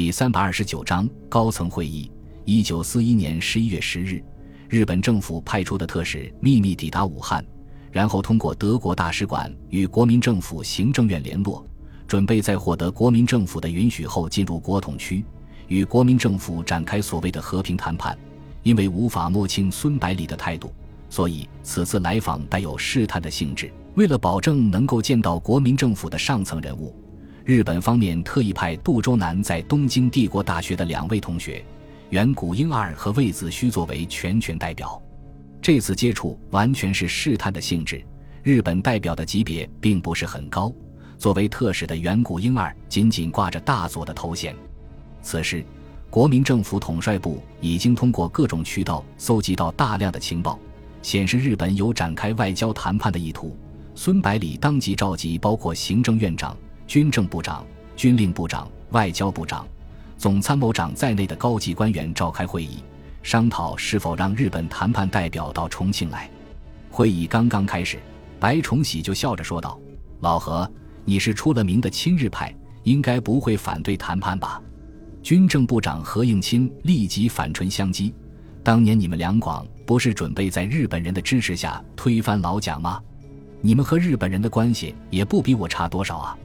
第三百二十九章高层会议。一九四一年十一月十日，日本政府派出的特使秘密抵达武汉，然后通过德国大使馆与国民政府行政院联络，准备在获得国民政府的允许后进入国统区，与国民政府展开所谓的和平谈判。因为无法摸清孙百里的态度，所以此次来访带有试探的性质。为了保证能够见到国民政府的上层人物。日本方面特意派杜周南在东京帝国大学的两位同学远古英二和魏子虚作为全权代表。这次接触完全是试探的性质，日本代表的级别并不是很高。作为特使的远古英二仅仅挂着大佐的头衔。此时，国民政府统帅部已经通过各种渠道搜集到大量的情报，显示日本有展开外交谈判的意图。孙百里当即召集包括行政院长。军政部长、军令部长、外交部长、总参谋长在内的高级官员召开会议，商讨是否让日本谈判代表到重庆来。会议刚刚开始，白崇禧就笑着说道：“老何，你是出了名的亲日派，应该不会反对谈判吧？”军政部长何应钦立即反唇相讥：“当年你们两广不是准备在日本人的支持下推翻老蒋吗？你们和日本人的关系也不比我差多少啊！”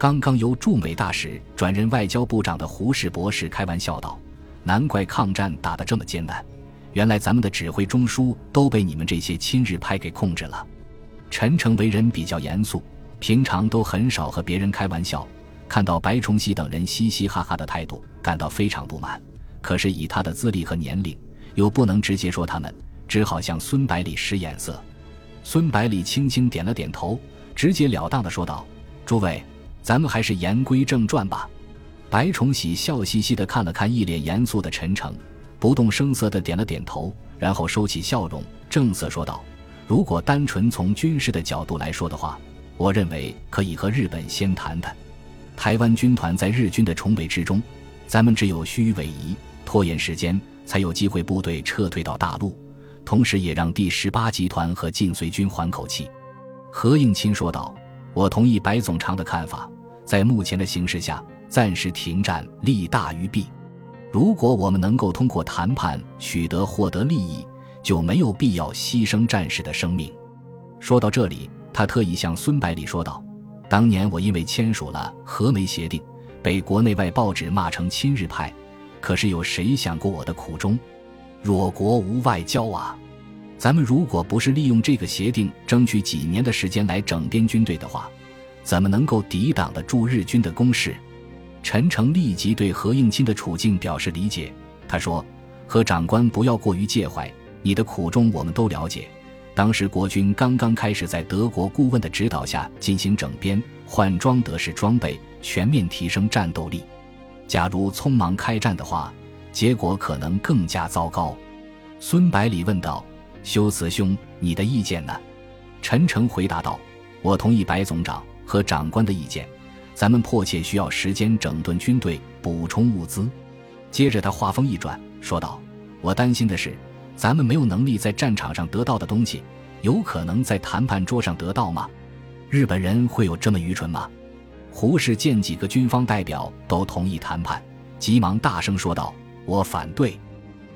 刚刚由驻美大使转任外交部长的胡适博士开玩笑道：“难怪抗战打得这么艰难，原来咱们的指挥中枢都被你们这些亲日派给控制了。”陈诚为人比较严肃，平常都很少和别人开玩笑，看到白崇禧等人嘻嘻哈哈的态度，感到非常不满。可是以他的资历和年龄，又不能直接说他们，只好向孙百里使眼色。孙百里轻轻点了点头，直截了当的说道：“诸位。”咱们还是言归正传吧。白崇禧笑嘻嘻地看了看一脸严肃的陈诚，不动声色地点了点头，然后收起笑容，正色说道：“如果单纯从军事的角度来说的话，我认为可以和日本先谈谈。台湾军团在日军的重围之中，咱们只有虚伪仪，拖延时间，才有机会部队撤退到大陆，同时也让第十八集团和晋绥军缓口气。”何应钦说道。我同意白总长的看法，在目前的形势下，暂时停战利大于弊。如果我们能够通过谈判取得获得利益，就没有必要牺牲战士的生命。说到这里，他特意向孙百里说道：“当年我因为签署了和美协定，被国内外报纸骂成亲日派，可是有谁想过我的苦衷？弱国无外交啊！”咱们如果不是利用这个协定争取几年的时间来整编军队的话，怎么能够抵挡得住日军的攻势？陈诚立即对何应钦的处境表示理解。他说：“何长官不要过于介怀，你的苦衷我们都了解。当时国军刚刚开始在德国顾问的指导下进行整编换装德式装备，全面提升战斗力。假如匆忙开战的话，结果可能更加糟糕。”孙百里问道。修辞兄，你的意见呢？陈诚回答道：“我同意白总长和长官的意见，咱们迫切需要时间整顿军队，补充物资。”接着他话锋一转，说道：“我担心的是，咱们没有能力在战场上得到的东西，有可能在谈判桌上得到吗？日本人会有这么愚蠢吗？”胡适见几个军方代表都同意谈判，急忙大声说道：“我反对。”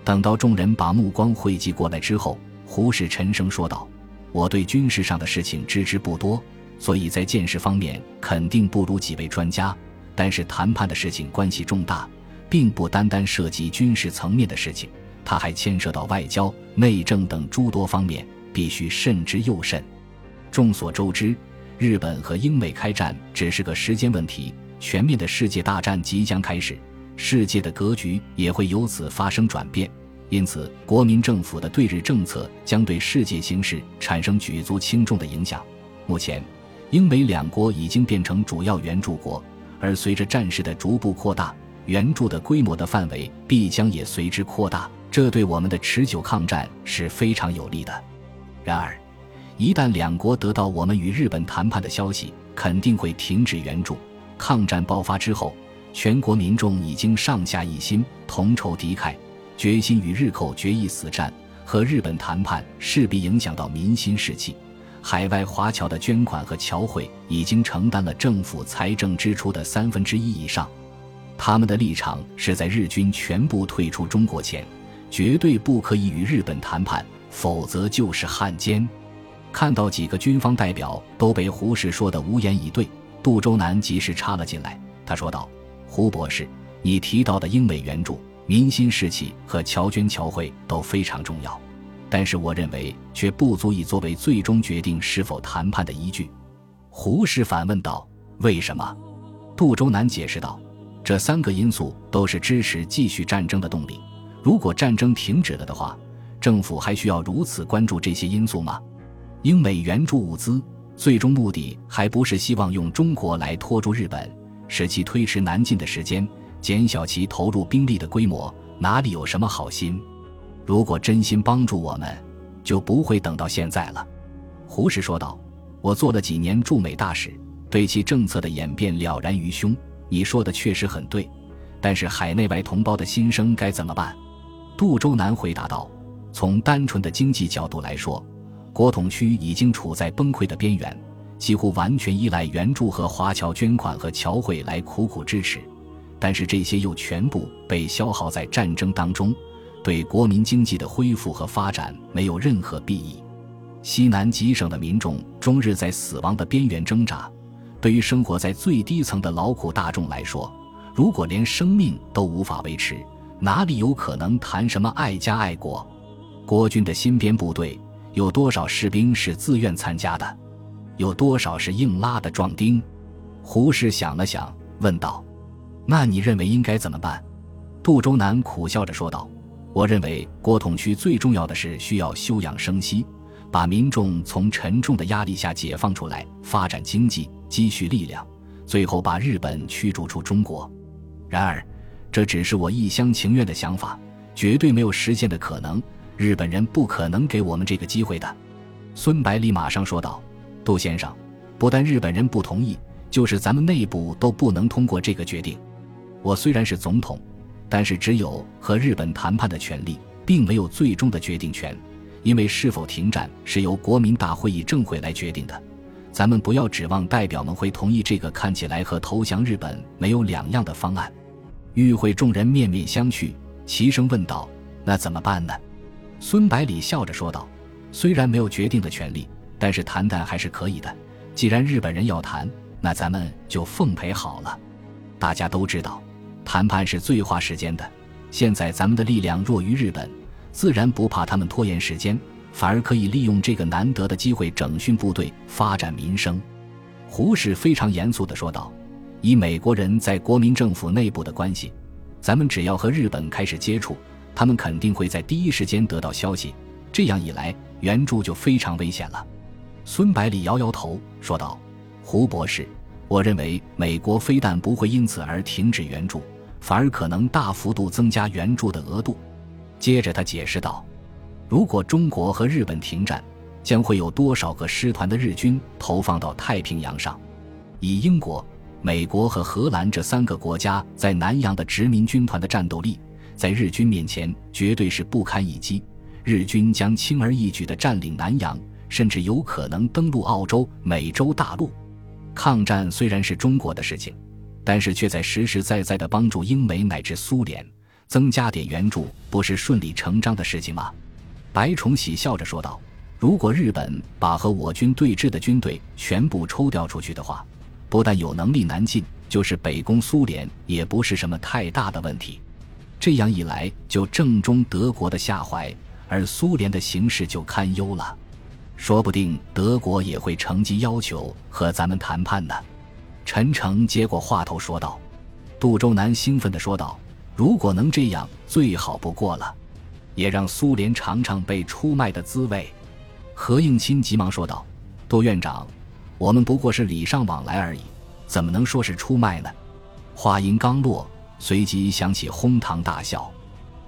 等到众人把目光汇集过来之后，胡适沉声说道：“我对军事上的事情知之不多，所以在见识方面肯定不如几位专家。但是谈判的事情关系重大，并不单单涉及军事层面的事情，它还牵涉到外交、内政等诸多方面，必须慎之又慎。众所周知，日本和英美开战只是个时间问题，全面的世界大战即将开始，世界的格局也会由此发生转变。”因此，国民政府的对日政策将对世界形势产生举足轻重的影响。目前，英美两国已经变成主要援助国，而随着战事的逐步扩大，援助的规模的范围必将也随之扩大。这对我们的持久抗战是非常有利的。然而，一旦两国得到我们与日本谈判的消息，肯定会停止援助。抗战爆发之后，全国民众已经上下一心，同仇敌忾。决心与日寇决一死战，和日本谈判势必影响到民心士气。海外华侨的捐款和侨汇已经承担了政府财政支出的三分之一以上。他们的立场是在日军全部退出中国前，绝对不可以与日本谈判，否则就是汉奸。看到几个军方代表都被胡适说得无言以对，杜周南及时插了进来。他说道：“胡博士，你提到的英美援助、民心士气和侨捐侨汇都非常重要，但是我认为却不足以作为最终决定是否谈判的依据。”胡适反问道：“为什么？”杜周南解释道：“这三个因素都是支持继续战争的动力。如果战争停止了的话，政府还需要如此关注这些因素吗？”英美援助物资，最终目的还不是希望用中国来拖住日本，使其推迟南进的时间，减小其投入兵力的规模，哪里有什么好心？如果真心帮助我们，就不会等到现在了。”胡适说道。“我做了几年驻美大使，对其政策的演变了然于胸。你说的确实很对，但是海内外同胞的心声该怎么办？”杜周南回答道：“从单纯的经济角度来说。”国统区已经处在崩溃的边缘，几乎完全依赖援助和华侨捐款和侨汇来苦苦支持，但是这些又全部被消耗在战争当中，对国民经济的恢复和发展没有任何裨益。西南几省的民众终日在死亡的边缘挣扎，对于生活在最低层的劳苦大众来说，如果连生命都无法维持，哪里有可能谈什么爱家爱国？国军的新编部队。有多少士兵是自愿参加的？有多少是硬拉的壮丁？胡适想了想，问道：“那你认为应该怎么办？”杜周南苦笑着说道：“我认为国统区最重要的是需要休养生息，把民众从沉重的压力下解放出来，发展经济，积蓄力量，最后把日本驱逐出中国。然而，这只是我一厢情愿的想法，绝对没有实现的可能。”日本人不可能给我们这个机会的，孙百里马上说道：“杜先生，不但日本人不同意，就是咱们内部都不能通过这个决定。我虽然是总统，但是只有和日本谈判的权利，并没有最终的决定权，因为是否停战是由国民大会议政会来决定的。咱们不要指望代表们会同意这个看起来和投降日本没有两样的方案。”与会众人面面相觑，齐声问道：“那怎么办呢？”孙百里笑着说道：“虽然没有决定的权利，但是谈谈还是可以的。既然日本人要谈，那咱们就奉陪好了。大家都知道，谈判是最花时间的。现在咱们的力量弱于日本，自然不怕他们拖延时间，反而可以利用这个难得的机会整训部队，发展民生。”胡适非常严肃地说道：“以美国人在国民政府内部的关系，咱们只要和日本开始接触。”他们肯定会在第一时间得到消息，这样一来，援助就非常危险了。孙百里摇摇头说道：“胡博士，我认为美国非但不会因此而停止援助，反而可能大幅度增加援助的额度。”接着他解释道：“如果中国和日本停战，将会有多少个师团的日军投放到太平洋上？以英国、美国和荷兰这三个国家在南洋的殖民军团的战斗力。”在日军面前绝对是不堪一击，日军将轻而易举地占领南洋，甚至有可能登陆澳洲、美洲大陆。抗战虽然是中国的事情，但是却在实实在在地帮助英美乃至苏联增加点援助，不是顺理成章的事情吗？白崇禧笑着说道：“如果日本把和我军对峙的军队全部抽调出去的话，不但有能力南进，就是北攻苏联也不是什么太大的问题。”这样一来，就正中德国的下怀，而苏联的形势就堪忧了。说不定德国也会乘机要求和咱们谈判呢。陈诚接过话头说道。杜周南兴奋地说道：“如果能这样，最好不过了，也让苏联尝尝被出卖的滋味。”何应钦急忙说道：“杜院长，我们不过是礼尚往来而已，怎么能说是出卖呢？”话音刚落。随即响起哄堂大笑，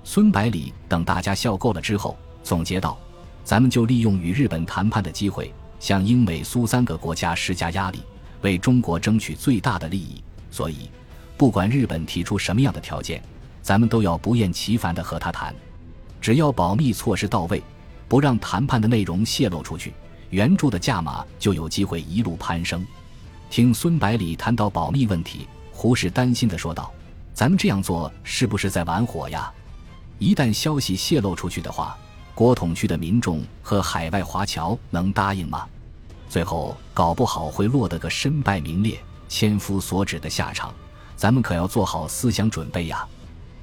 孙百里等大家笑够了之后，总结道：“咱们就利用与日本谈判的机会，向英美苏三个国家施加压力，为中国争取最大的利益。所以，不管日本提出什么样的条件，咱们都要不厌其烦地和他谈。只要保密措施到位，不让谈判的内容泄露出去，援助的价码就有机会一路攀升。”听孙百里谈到保密问题，胡适担心地说道。咱们这样做是不是在玩火呀？一旦消息泄露出去的话，国统区的民众和海外华侨能答应吗？最后搞不好会落得个身败名裂、千夫所指的下场，咱们可要做好思想准备呀。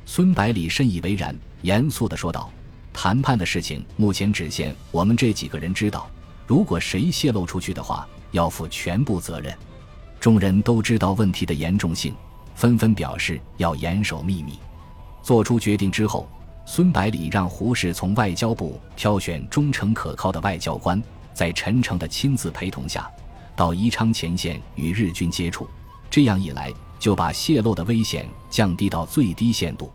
孙百里深以为然，严肃地说道：“谈判的事情目前只限我们这几个人知道，如果谁泄露出去的话，要负全部责任。”众人都知道问题的严重性，纷纷表示要严守秘密。做出决定之后，孙百里让胡适从外交部挑选忠诚可靠的外交官，在陈诚的亲自陪同下，到宜昌前线与日军接触。这样一来，就把泄露的危险降低到最低限度。